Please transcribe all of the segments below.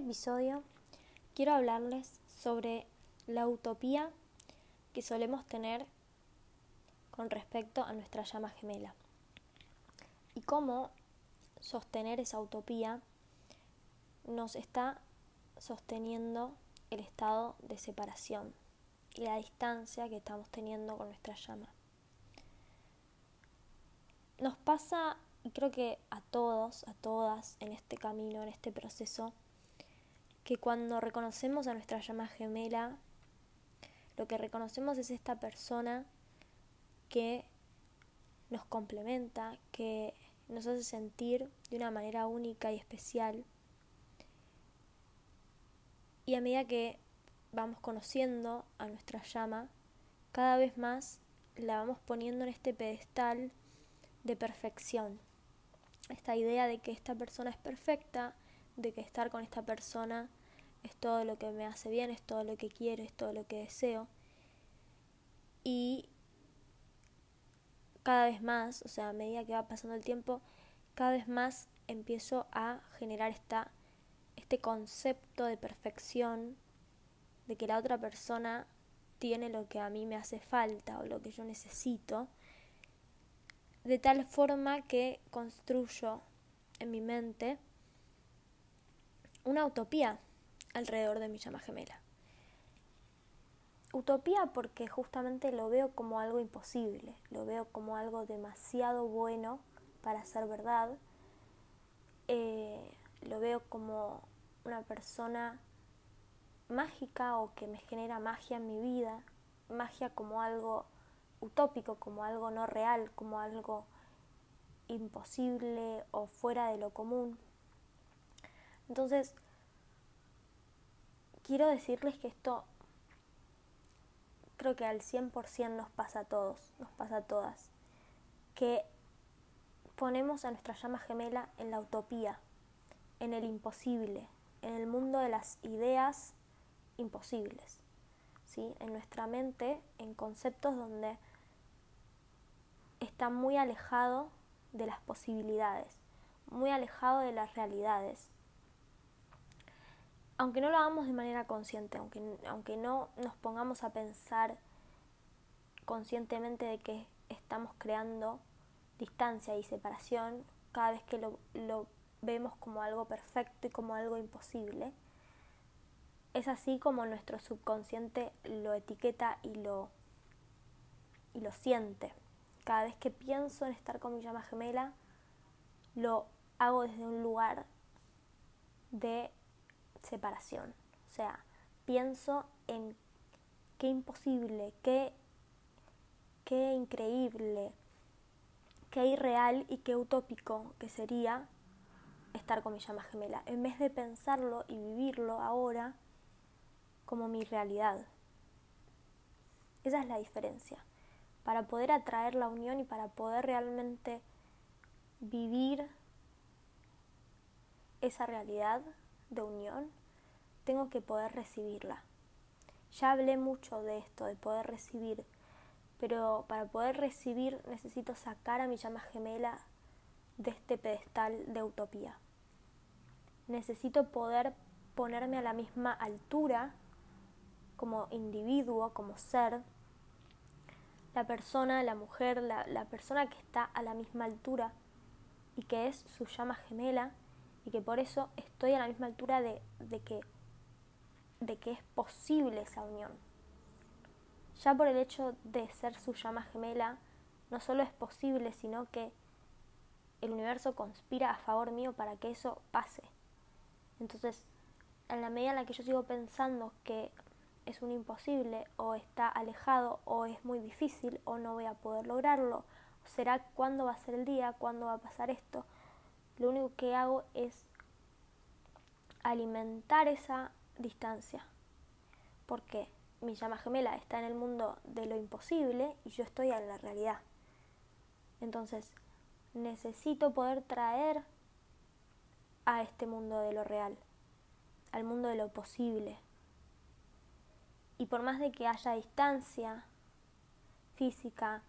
episodio quiero hablarles sobre la utopía que solemos tener con respecto a nuestra llama gemela y cómo sostener esa utopía nos está sosteniendo el estado de separación y la distancia que estamos teniendo con nuestra llama. Nos pasa, y creo que a todos, a todas en este camino, en este proceso, que cuando reconocemos a nuestra llama gemela, lo que reconocemos es esta persona que nos complementa, que nos hace sentir de una manera única y especial. Y a medida que vamos conociendo a nuestra llama, cada vez más la vamos poniendo en este pedestal de perfección. Esta idea de que esta persona es perfecta, de que estar con esta persona es todo lo que me hace bien, es todo lo que quiero, es todo lo que deseo. Y cada vez más, o sea, a medida que va pasando el tiempo, cada vez más empiezo a generar esta, este concepto de perfección, de que la otra persona tiene lo que a mí me hace falta o lo que yo necesito, de tal forma que construyo en mi mente una utopía alrededor de mi llama gemela. Utopía porque justamente lo veo como algo imposible, lo veo como algo demasiado bueno para ser verdad, eh, lo veo como una persona mágica o que me genera magia en mi vida, magia como algo utópico, como algo no real, como algo imposible o fuera de lo común. Entonces, quiero decirles que esto creo que al 100% nos pasa a todos, nos pasa a todas, que ponemos a nuestra llama gemela en la utopía, en el imposible, en el mundo de las ideas imposibles, ¿sí? en nuestra mente, en conceptos donde está muy alejado de las posibilidades, muy alejado de las realidades aunque no lo hagamos de manera consciente, aunque, aunque no nos pongamos a pensar conscientemente de que estamos creando distancia y separación cada vez que lo, lo vemos como algo perfecto y como algo imposible, es así como nuestro subconsciente lo etiqueta y lo, y lo siente. Cada vez que pienso en estar con mi llama gemela, lo hago desde un lugar de separación. O sea, pienso en qué imposible, qué, qué increíble, qué irreal y qué utópico que sería estar con mi llama gemela, en vez de pensarlo y vivirlo ahora como mi realidad. Esa es la diferencia. Para poder atraer la unión y para poder realmente vivir esa realidad de unión, tengo que poder recibirla. Ya hablé mucho de esto, de poder recibir, pero para poder recibir necesito sacar a mi llama gemela de este pedestal de utopía. Necesito poder ponerme a la misma altura como individuo, como ser, la persona, la mujer, la, la persona que está a la misma altura y que es su llama gemela y que por eso estoy a la misma altura de, de, que, de que es posible esa unión. Ya por el hecho de ser su llama gemela, no solo es posible, sino que el universo conspira a favor mío para que eso pase. Entonces, en la medida en la que yo sigo pensando que es un imposible o está alejado o es muy difícil o no voy a poder lograrlo, será cuándo va a ser el día, cuándo va a pasar esto, lo único que hago es alimentar esa distancia. Porque mi llama gemela está en el mundo de lo imposible y yo estoy en la realidad. Entonces, necesito poder traer a este mundo de lo real, al mundo de lo posible. Y por más de que haya distancia física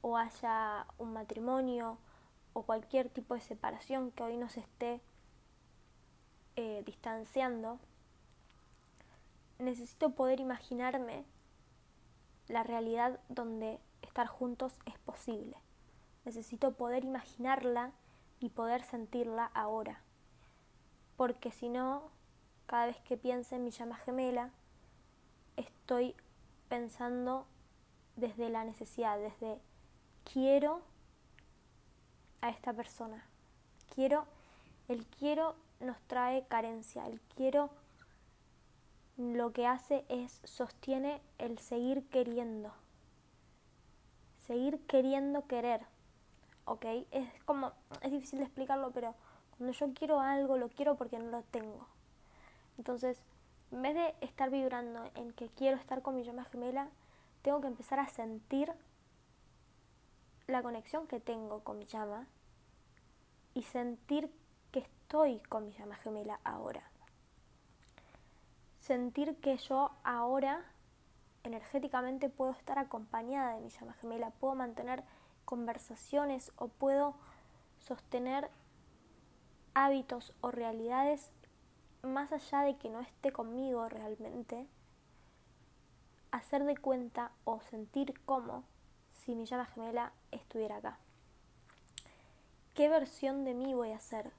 o haya un matrimonio o cualquier tipo de separación que hoy nos esté eh, distanciando, necesito poder imaginarme la realidad donde estar juntos es posible. Necesito poder imaginarla y poder sentirla ahora. Porque si no, cada vez que piense en mi llama gemela, estoy pensando desde la necesidad, desde quiero a esta persona. Quiero, el quiero nos trae carencia, el quiero lo que hace es sostiene el seguir queriendo. Seguir queriendo querer. ¿Ok? Es como, es difícil de explicarlo, pero cuando yo quiero algo, lo quiero porque no lo tengo. Entonces, en vez de estar vibrando en que quiero estar con mi llama gemela, tengo que empezar a sentir la conexión que tengo con mi llama y sentir que estoy con mi llama gemela ahora. Sentir que yo ahora energéticamente puedo estar acompañada de mi llama gemela, puedo mantener conversaciones o puedo sostener hábitos o realidades más allá de que no esté conmigo realmente, hacer de cuenta o sentir como si mi llama gemela estuviera acá. ¿Qué versión de mí voy a hacer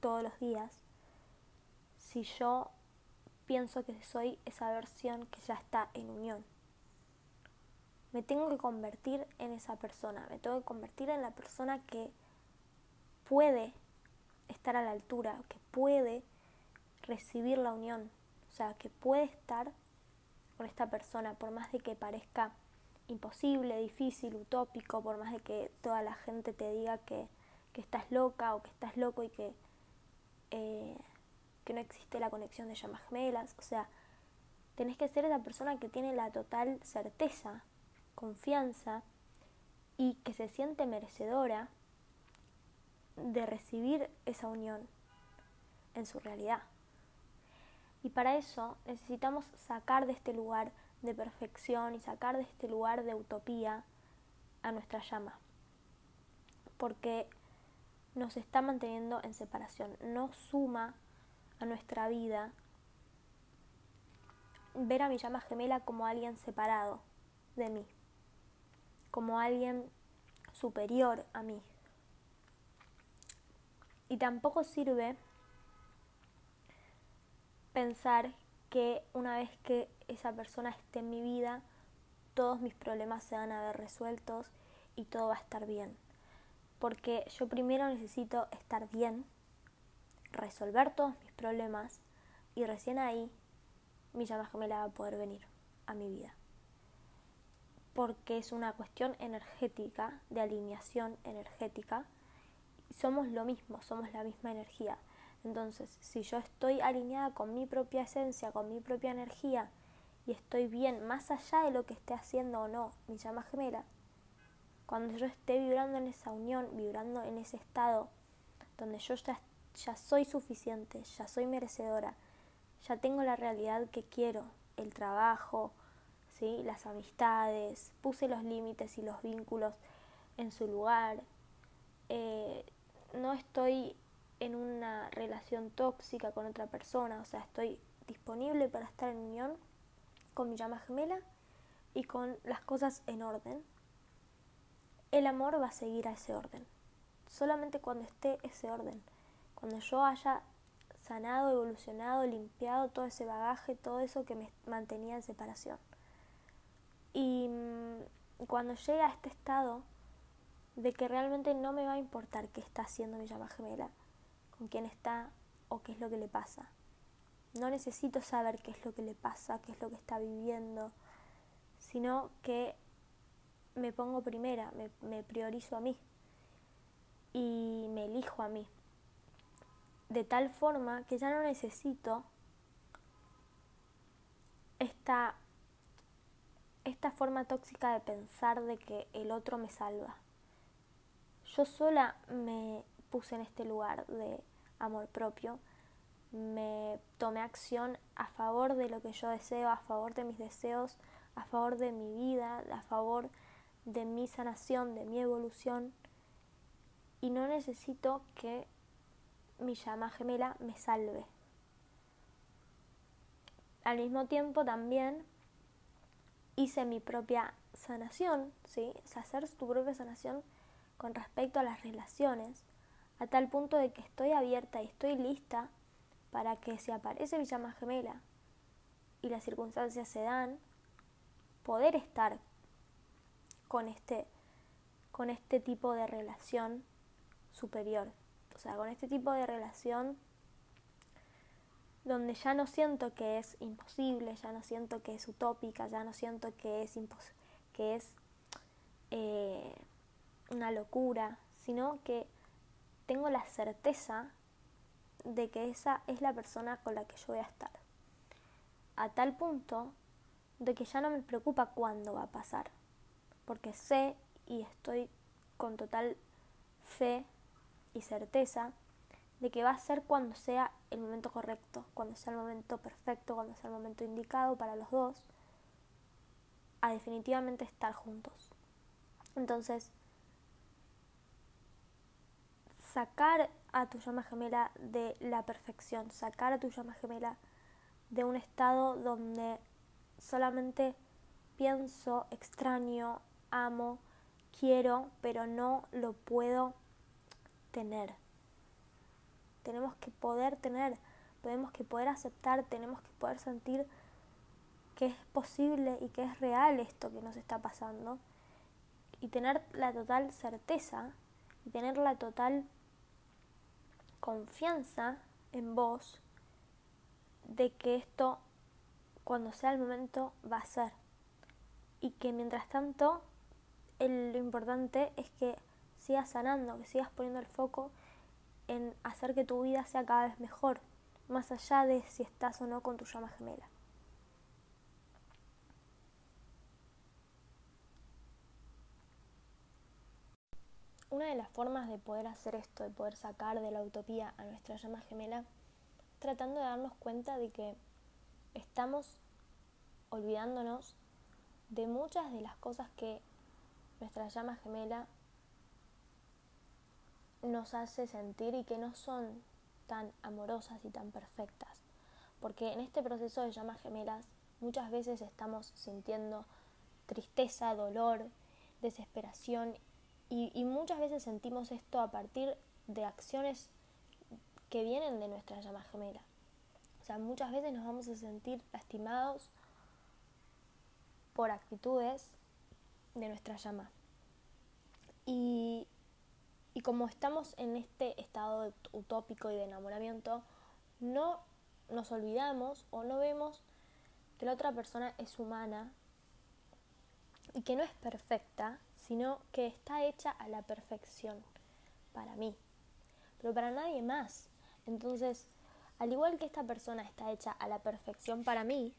todos los días si yo pienso que soy esa versión que ya está en unión? Me tengo que convertir en esa persona, me tengo que convertir en la persona que puede estar a la altura, que puede recibir la unión, o sea, que puede estar con esta persona, por más de que parezca imposible, difícil, utópico, por más de que toda la gente te diga que que estás loca o que estás loco y que, eh, que no existe la conexión de llamas gemelas. O sea, tenés que ser esa persona que tiene la total certeza, confianza y que se siente merecedora de recibir esa unión en su realidad. Y para eso necesitamos sacar de este lugar de perfección y sacar de este lugar de utopía a nuestra llama. Porque nos está manteniendo en separación, no suma a nuestra vida ver a mi llama gemela como alguien separado de mí, como alguien superior a mí. Y tampoco sirve pensar que una vez que esa persona esté en mi vida, todos mis problemas se van a ver resueltos y todo va a estar bien porque yo primero necesito estar bien, resolver todos mis problemas y recién ahí mi llama gemela va a poder venir a mi vida. Porque es una cuestión energética, de alineación energética. Somos lo mismo, somos la misma energía. Entonces, si yo estoy alineada con mi propia esencia, con mi propia energía, y estoy bien más allá de lo que esté haciendo o no mi llama gemela, cuando yo esté vibrando en esa unión, vibrando en ese estado donde yo ya, ya soy suficiente, ya soy merecedora, ya tengo la realidad que quiero, el trabajo, ¿sí? las amistades, puse los límites y los vínculos en su lugar, eh, no estoy en una relación tóxica con otra persona, o sea, estoy disponible para estar en unión con mi llama gemela y con las cosas en orden el amor va a seguir a ese orden. Solamente cuando esté ese orden, cuando yo haya sanado, evolucionado, limpiado todo ese bagaje, todo eso que me mantenía en separación. Y mm, cuando llegue a este estado de que realmente no me va a importar qué está haciendo mi llama gemela, con quién está o qué es lo que le pasa. No necesito saber qué es lo que le pasa, qué es lo que está viviendo, sino que me pongo primera, me, priorizo a mí y me elijo a mí. De tal forma que ya no necesito esta, esta forma tóxica de pensar de que el otro me salva. Yo sola me puse en este lugar de amor propio, me tomé acción a favor de lo que yo deseo, a favor de mis deseos, a favor de mi vida, a favor de mi sanación, de mi evolución y no necesito que mi llama gemela me salve. Al mismo tiempo también hice mi propia sanación, ¿sí? hacer tu propia sanación con respecto a las relaciones, a tal punto de que estoy abierta y estoy lista para que si aparece mi llama gemela y las circunstancias se dan, poder estar con este, con este tipo de relación superior. O sea, con este tipo de relación donde ya no siento que es imposible, ya no siento que es utópica, ya no siento que es, que es eh, una locura, sino que tengo la certeza de que esa es la persona con la que yo voy a estar. A tal punto de que ya no me preocupa cuándo va a pasar, porque sé y estoy con total fe y certeza de que va a ser cuando sea el momento correcto, cuando sea el momento perfecto, cuando sea el momento indicado para los dos, a definitivamente estar juntos. Entonces, sacar a tu llama gemela de la perfección, sacar a tu llama gemela de un estado donde solamente pienso, extraño, amo, quiero, pero no lo puedo tener. Tenemos que poder tener, tenemos que poder aceptar, tenemos que poder sentir que es posible y que es real esto que nos está pasando y tener la total certeza y tener la total confianza en vos de que esto cuando sea el momento va a ser y que mientras tanto lo importante es que sigas sanando, que sigas poniendo el foco en hacer que tu vida sea cada vez mejor, más allá de si estás o no con tu llama gemela. Una de las formas de poder hacer esto, de poder sacar de la utopía a nuestra llama gemela, tratando de darnos cuenta de que estamos olvidándonos de muchas de las cosas que nuestra llama gemela nos hace sentir y que no son tan amorosas y tan perfectas. Porque en este proceso de llamas gemelas muchas veces estamos sintiendo tristeza, dolor, desesperación y, muchas veces sentimos esto a partir de acciones que vienen de nuestra llama gemela. O sea, muchas veces nos vamos a sentir lastimados por actitudes de nuestra llama. Y, y como estamos en este estado utópico y de enamoramiento, no nos olvidamos o no vemos que la otra persona es humana y que no es perfecta, sino que está hecha a la perfección para mí, pero para nadie más. Entonces, al igual que esta persona está hecha a la perfección para mí,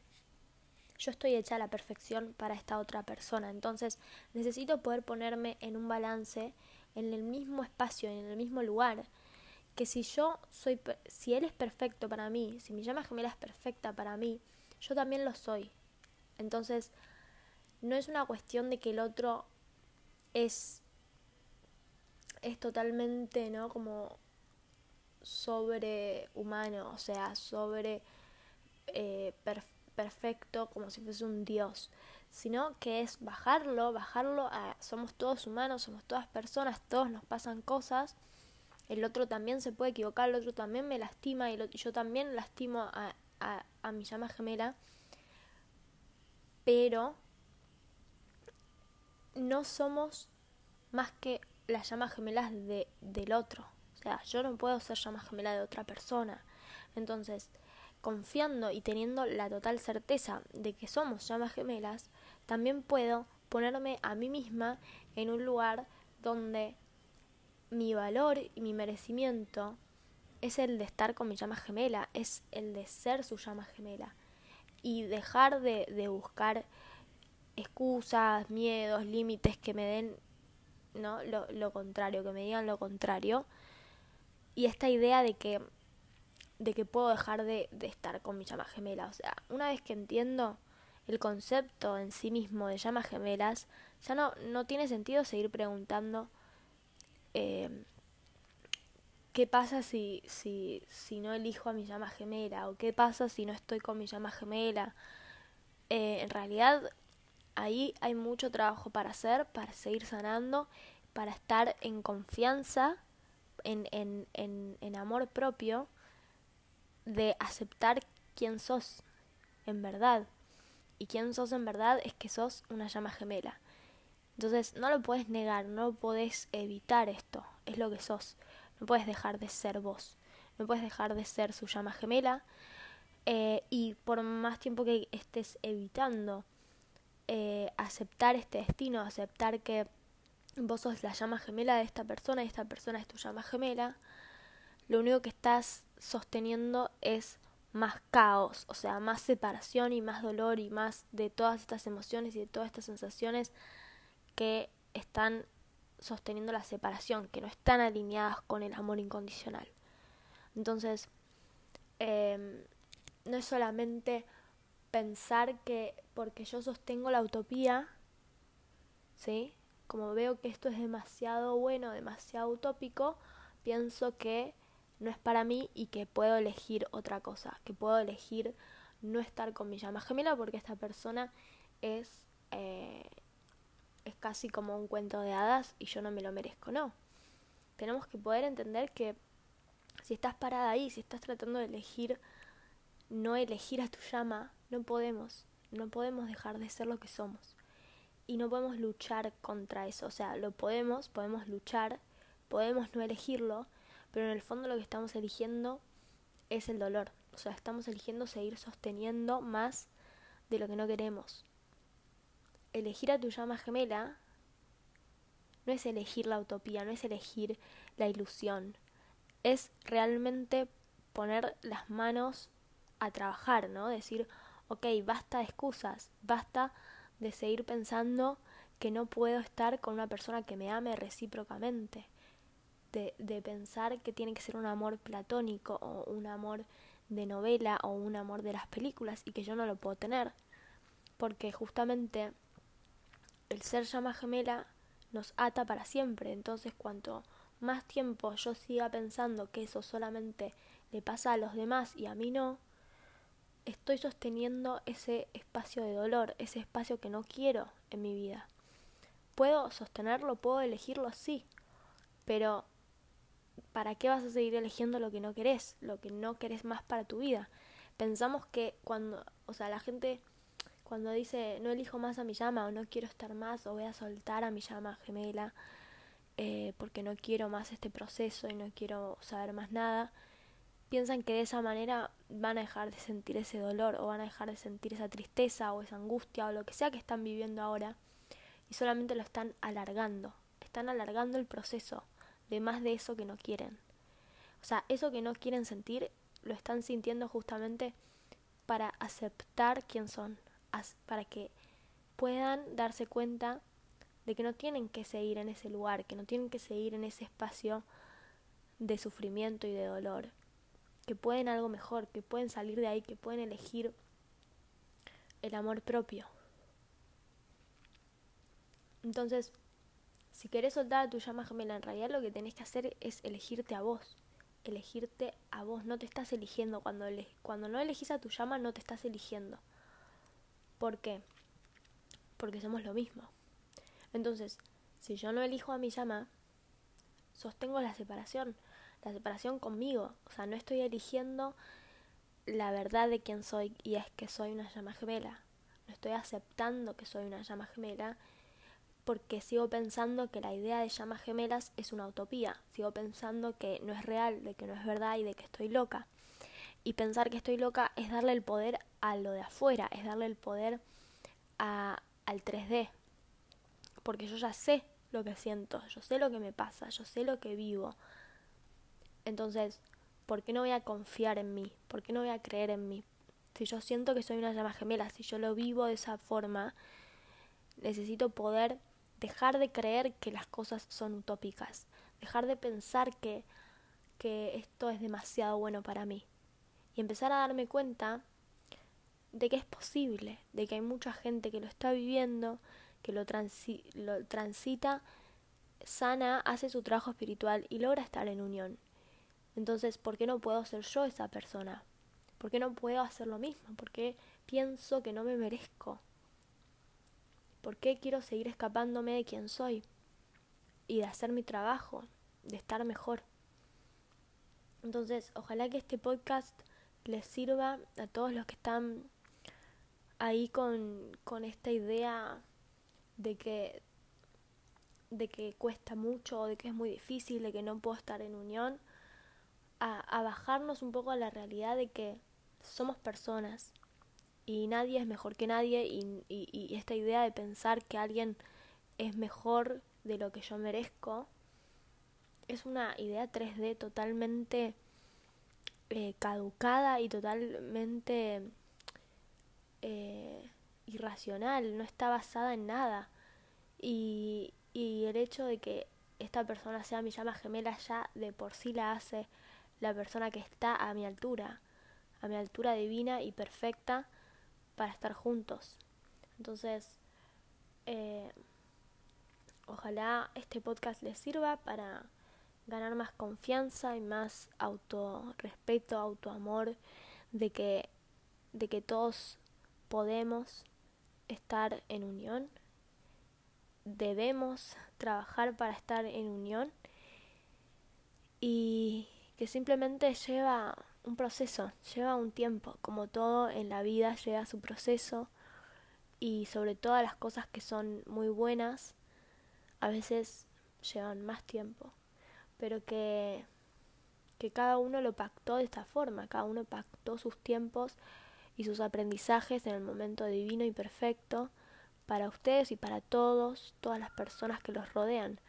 yo estoy hecha a la perfección para esta otra persona. Entonces, necesito poder ponerme en un balance en el mismo espacio, en el mismo lugar, que si yo soy, si él es perfecto para mí, si mi llama gemela es perfecta para mí, yo también lo soy. Entonces, no es una cuestión de que el otro es, es totalmente, ¿no? Como sobrehumano, o sea, sobre eh, perfecto, como si fuese un dios sino que es bajarlo, bajarlo a somos todos humanos, somos todas personas, todos nos pasan cosas, el otro también se puede equivocar, el otro también me lastima y yo también lastimo a, a, mi llama gemela, pero no somos más que las llamas gemelas de, del otro. O sea, yo no puedo ser llama gemela de otra persona. Entonces, confiando y teniendo la total certeza de que somos llamas gemelas, también puedo ponerme a mí misma en un lugar donde mi valor y mi merecimiento es el de estar con mi llama gemela, es el de ser su llama gemela y dejar de, de buscar excusas, miedos, límites que me den ¿no? Lo, lo, contrario, que me digan lo contrario. Y esta idea de que, de que puedo dejar de, de estar con mi llama gemela. O sea, una vez que entiendo el concepto en sí mismo de llamas gemelas, ya no, no tiene sentido seguir preguntando eh, ¿qué pasa si, si, si no elijo a mi llama gemela? ¿O qué pasa si no estoy con mi llama gemela? Eh, en realidad ahí hay mucho trabajo para hacer, para seguir sanando, para estar en confianza, en, en, en, en amor propio, de aceptar quién sos en verdad. Y quién sos en verdad es que sos una llama gemela. Entonces no lo puedes negar, no puedes evitar esto, es lo que sos. No puedes dejar de ser vos, no puedes dejar de ser su llama gemela. Eh, y por más tiempo que estés evitando eh, aceptar este destino, aceptar que vos sos la llama gemela de esta persona y esta persona es tu llama gemela, lo único que estás sosteniendo es más caos, o sea, más separación y más dolor y más de todas estas emociones y de todas estas sensaciones que están sosteniendo la separación, que no están alineadas con el amor incondicional. Entonces, em, no es solamente pensar que porque yo sostengo la utopía, ¿sí? Como veo que esto es demasiado bueno, demasiado utópico, pienso que no es para mí y que puedo elegir otra cosa, que puedo elegir no estar con mi llama gemela porque esta persona es eh, es casi como un cuento de hadas y yo no me lo merezco, no. Tenemos que poder entender que si estás parada ahí, si estás tratando de elegir, no elegir a tu llama, no podemos, no podemos dejar de ser lo que somos. Y no podemos luchar contra eso, o sea, lo podemos, podemos luchar, podemos no elegirlo, pero en el fondo lo que estamos eligiendo es el dolor, o sea, estamos eligiendo seguir sosteniendo más de lo que no queremos elegir a tu llama gemela no es elegir la utopía, no es elegir la ilusión, es realmente poner las manos a trabajar, ¿no? Decir, ok, basta de excusas, basta de seguir pensando que no puedo estar con una persona que me ame recíprocamente, de, de pensar que tiene que ser un amor platónico o un amor de novela o un amor de las películas y que yo no lo puedo tener, porque justamente el ser llama gemela nos ata para siempre. Entonces, cuanto más tiempo yo siga pensando que eso solamente le pasa a los demás y a mí no, estoy sosteniendo ese espacio de dolor, ese espacio que no quiero en mi vida. ¿Puedo sostenerlo? ¿Puedo elegirlo? Sí. Pero, ¿para qué vas a seguir eligiendo lo que no querés? Lo que no querés más para tu vida. Pensamos que cuando, o sea, la gente cuando dice no elijo más a mi llama o no quiero estar más o voy a soltar a mi llama gemela eh, porque no quiero más este proceso y no quiero saber más nada, piensan que de esa manera van a dejar de sentir ese dolor o van a dejar de sentir esa tristeza o esa angustia o lo que sea que están viviendo ahora. Y solamente lo están alargando, están alargando el proceso de más de eso que no quieren. O sea, eso que no quieren sentir lo están sintiendo justamente para aceptar quién son, para que puedan darse cuenta de que no tienen que seguir en ese lugar, que no tienen que seguir en ese espacio de sufrimiento y de dolor, que pueden algo mejor, que pueden salir de ahí, que pueden elegir el amor propio. Entonces, si querés soltar a tu llama gemela, en realidad lo que tenés que hacer es elegirte a vos, elegirte a vos, no te estás eligiendo, cuando, cuando no elegís a tu llama no te estás eligiendo. ¿Por qué? Porque somos lo mismo. Entonces, si yo no elijo a mi llama, sostengo la separación, la separación conmigo. O sea, no estoy eligiendo la verdad de quién soy y es que soy una llama gemela. No estoy aceptando que soy una llama gemela porque sigo pensando que la idea de llamas gemelas es una utopía. Sigo pensando que no es real, de que no es verdad y de que estoy loca. Y pensar que estoy loca es darle el poder a lo de afuera, es darle el poder a, al 3D. Porque yo ya sé lo que siento, yo sé lo que me pasa, yo sé lo que vivo. Entonces, ¿por qué no voy a confiar en mí? ¿Por qué no voy a creer en mí? Si yo siento que soy una llama gemela, si yo lo vivo de esa forma, necesito poder dejar de creer que las cosas son utópicas, dejar de pensar que, que esto es demasiado bueno para mí y empezar a darme cuenta de que es posible, de que hay mucha gente que lo está viviendo, que lo, lo transita, sana, hace su trabajo espiritual y logra estar en unión. Entonces, ¿por qué no puedo ser yo esa persona? ¿Por qué no puedo hacer lo mismo? ¿Por qué pienso que no me merezco? ¿Por qué quiero seguir escapándome de quién soy? Y de hacer mi trabajo, de estar mejor. Entonces, ojalá que este podcast les sirva a todos los que están ahí con, con esta idea de que de que cuesta mucho de que es muy difícil, de que no puedo estar en unión, a, bajarnos un poco a la realidad de que somos personas y nadie es mejor que nadie y, esta idea de pensar que alguien es mejor de lo que yo merezco es una idea 3D totalmente eh, caducada y totalmente eh, irracional, no está basada en nada. Y, y el hecho de que esta persona sea mi llama gemela ya de por sí la hace la persona que está a mi altura, a mi altura divina y perfecta para estar juntos. Entonces, eh, ojalá este podcast les sirva para ganar más confianza y más autorrespeto, autoamor, de que, de que todos podemos estar en unión, debemos trabajar para estar en unión y que simplemente lleva un proceso, lleva un tiempo, como todo en la vida lleva su proceso y sobre todas las cosas que son muy buenas, a veces llevan más tiempo, pero que, que cada uno lo pactó de esta forma, cada uno pactó sus tiempos y sus aprendizajes en el momento divino y perfecto para ustedes y para todos, todas las personas que los rodean.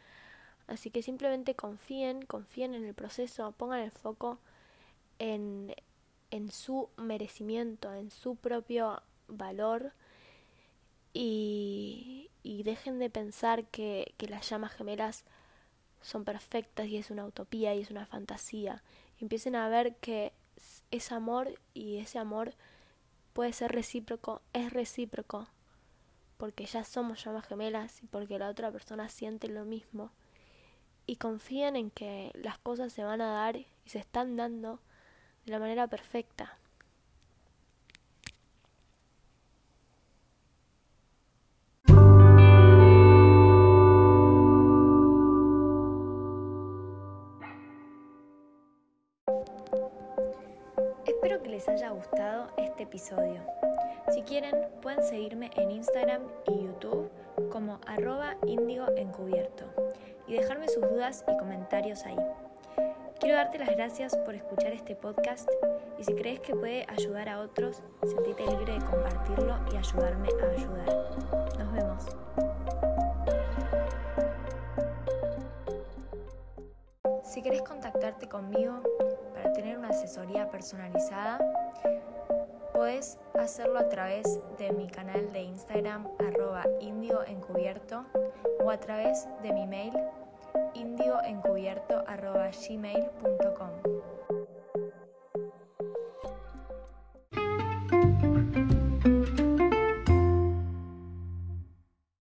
Así que simplemente confíen, confíen en el proceso, pongan el foco en, en su merecimiento, en su propio valor y, y dejen de pensar que, que las llamas gemelas son perfectas y es una utopía y es una fantasía. empiecen a ver que es amor y ese amor puede ser recíproco, es recíproco, porque ya somos llamas gemelas y porque la otra persona siente lo mismo y confíen en que las cosas se van a dar y se están dando de la manera perfecta. Espero que les haya gustado este episodio. Si quieren, pueden seguirme en Instagram y YouTube como arroba índigo encubierto y dejarme sus dudas y comentarios ahí. Quiero darte las gracias por escuchar este podcast y si crees que puede ayudar a otros, sentite libre de compartirlo y ayudarme a ayudar. Nos vemos. Si querés contactarte conmigo para tener una asesoría personalizada, Puedes hacerlo a través de mi canal de Instagram arroba o a través de mi mail indioencubierto arroba gmail.com.